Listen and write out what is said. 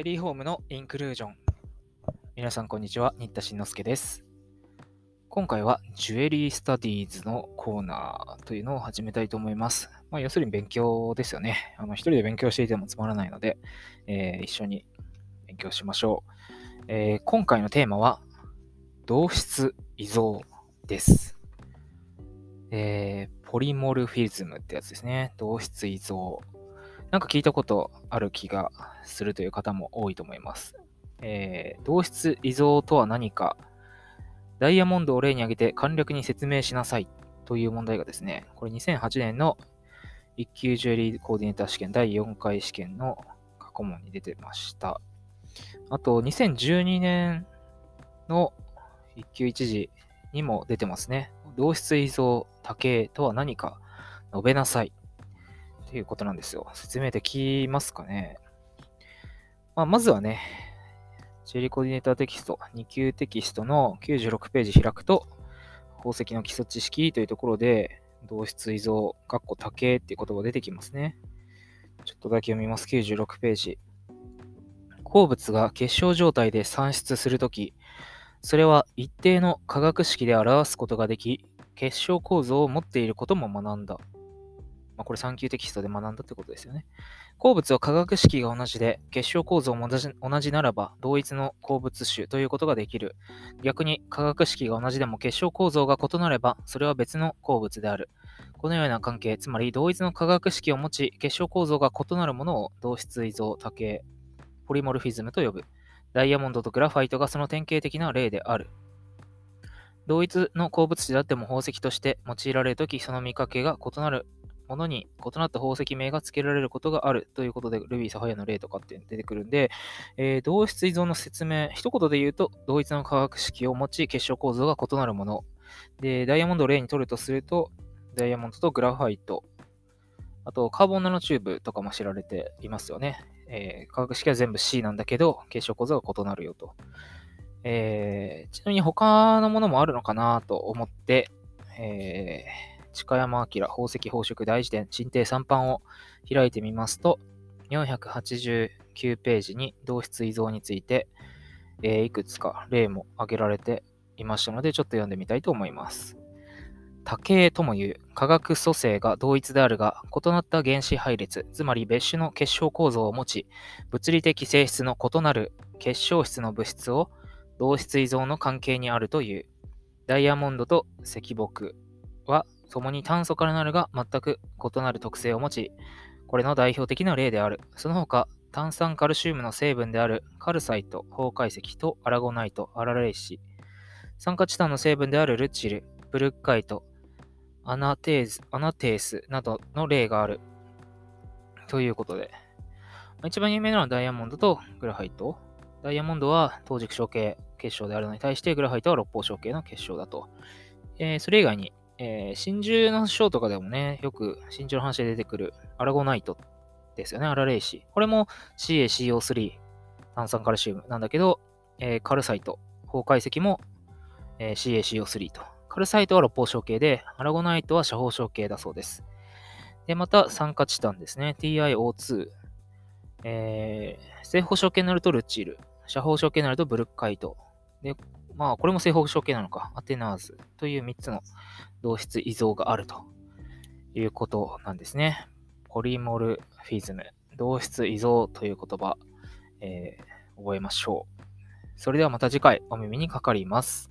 エリーホームのインクルージョン。皆さん、こんにちは。新田慎之介です。今回は、ジュエリースタディーズのコーナーというのを始めたいと思います。まあ、要するに勉強ですよね。あの一人で勉強していてもつまらないので、えー、一緒に勉強しましょう。えー、今回のテーマは、同質異像です。えー、ポリモルフィズムってやつですね。同質異像。なんか聞いたことある気がするという方も多いと思います。えー、同質異像とは何か、ダイヤモンドを例に挙げて簡略に説明しなさいという問題がですね、これ2008年の1級ジュエリーコーディネーター試験第4回試験の過去問に出てました。あと、2012年の1級1次にも出てますね。同質異像多形とは何か述べなさい。ていうことなんですよ。説明できますかね。まあ、まずはね、ジェリーコーディネーターテキスト、2級テキストの96ページ開くと、宝石の基礎知識というところで、同質異像、括弧多形っていう言葉出てきますね。ちょっとだけ読みます。96ページ。鉱物が結晶状態で産出するとき、それは一定の化学式で表すことができ、結晶構造を持っていることも学んだ。まあ、これ3級テキストで学んだってことですよね。鉱物は化学式が同じで、結晶構造も同じならば、同一の鉱物種ということができる。逆に化学式が同じでも結晶構造が異なれば、それは別の鉱物である。このような関係、つまり同一の化学式を持ち、結晶構造が異なるものを同質異像、多形、ポリモルフィズムと呼ぶ。ダイヤモンドとグラファイトがその典型的な例である。同一の鉱物種であっても宝石として用いられるとき、その見かけが異なるものに異なった宝石名が付けられることがあるということで、ルビー、サファイアの例とかって出てくるんで、えー、同質依存の説明、一言で言うと、同一の化学式を持ち、結晶構造が異なるもの。で、ダイヤモンドを例に取るとすると、ダイヤモンドとグラファイト、あと、カーボンナノチューブとかも知られていますよね。えー、化学式は全部 C なんだけど、結晶構造が異なるよと。えー、ちなみに他のものもあるのかなと思って、えー鹿山明宝石宝飾大辞典進呈3版を開いてみますと、489ページに同質異像について、えー、いくつか例も挙げられていましたので、ちょっと読んでみたいと思います。多形ともいう化学組成が同一であるが、異なった原子配列、つまり別種の結晶構造を持ち、物理的性質の異なる結晶質の物質を同質異像の関係にあるという。ダイヤモンドと石木は共に炭素からなるが全く異なる特性を持ち、これの代表的な例である。その他、炭酸カルシウムの成分であるカルサイト、崩壊石とアラゴナイト、アラレイシ、酸化チタンの成分であるルチル、ブルッカイト、アナテーズ、アナテースなどの例がある。ということで、一番有名なのはダイヤモンドとグラファイト。ダイヤモンドは当軸小系結晶であるのに対して、グラファイトは六方小系の結晶だと。えー、それ以外に、えー、真珠の章とかでもね、よく真珠の話で出てくるアラゴナイトですよね、アラレイシ。これも CaCO3、炭酸カルシウムなんだけど、えー、カルサイト、崩壊石も、えー、CaCO3 と。カルサイトは六方小系で、アラゴナイトは斜方小系だそうです。で、また酸化チタンですね、TiO2。えー、正方小系になるとルチール、斜方小系になるとブルッカイト。で、まあ、これも正方小系なのか、アテナーズという3つの同質異像があるということなんですね。ポリモルフィズム、同質異像という言葉、えー、覚えましょう。それではまた次回お耳にかかります。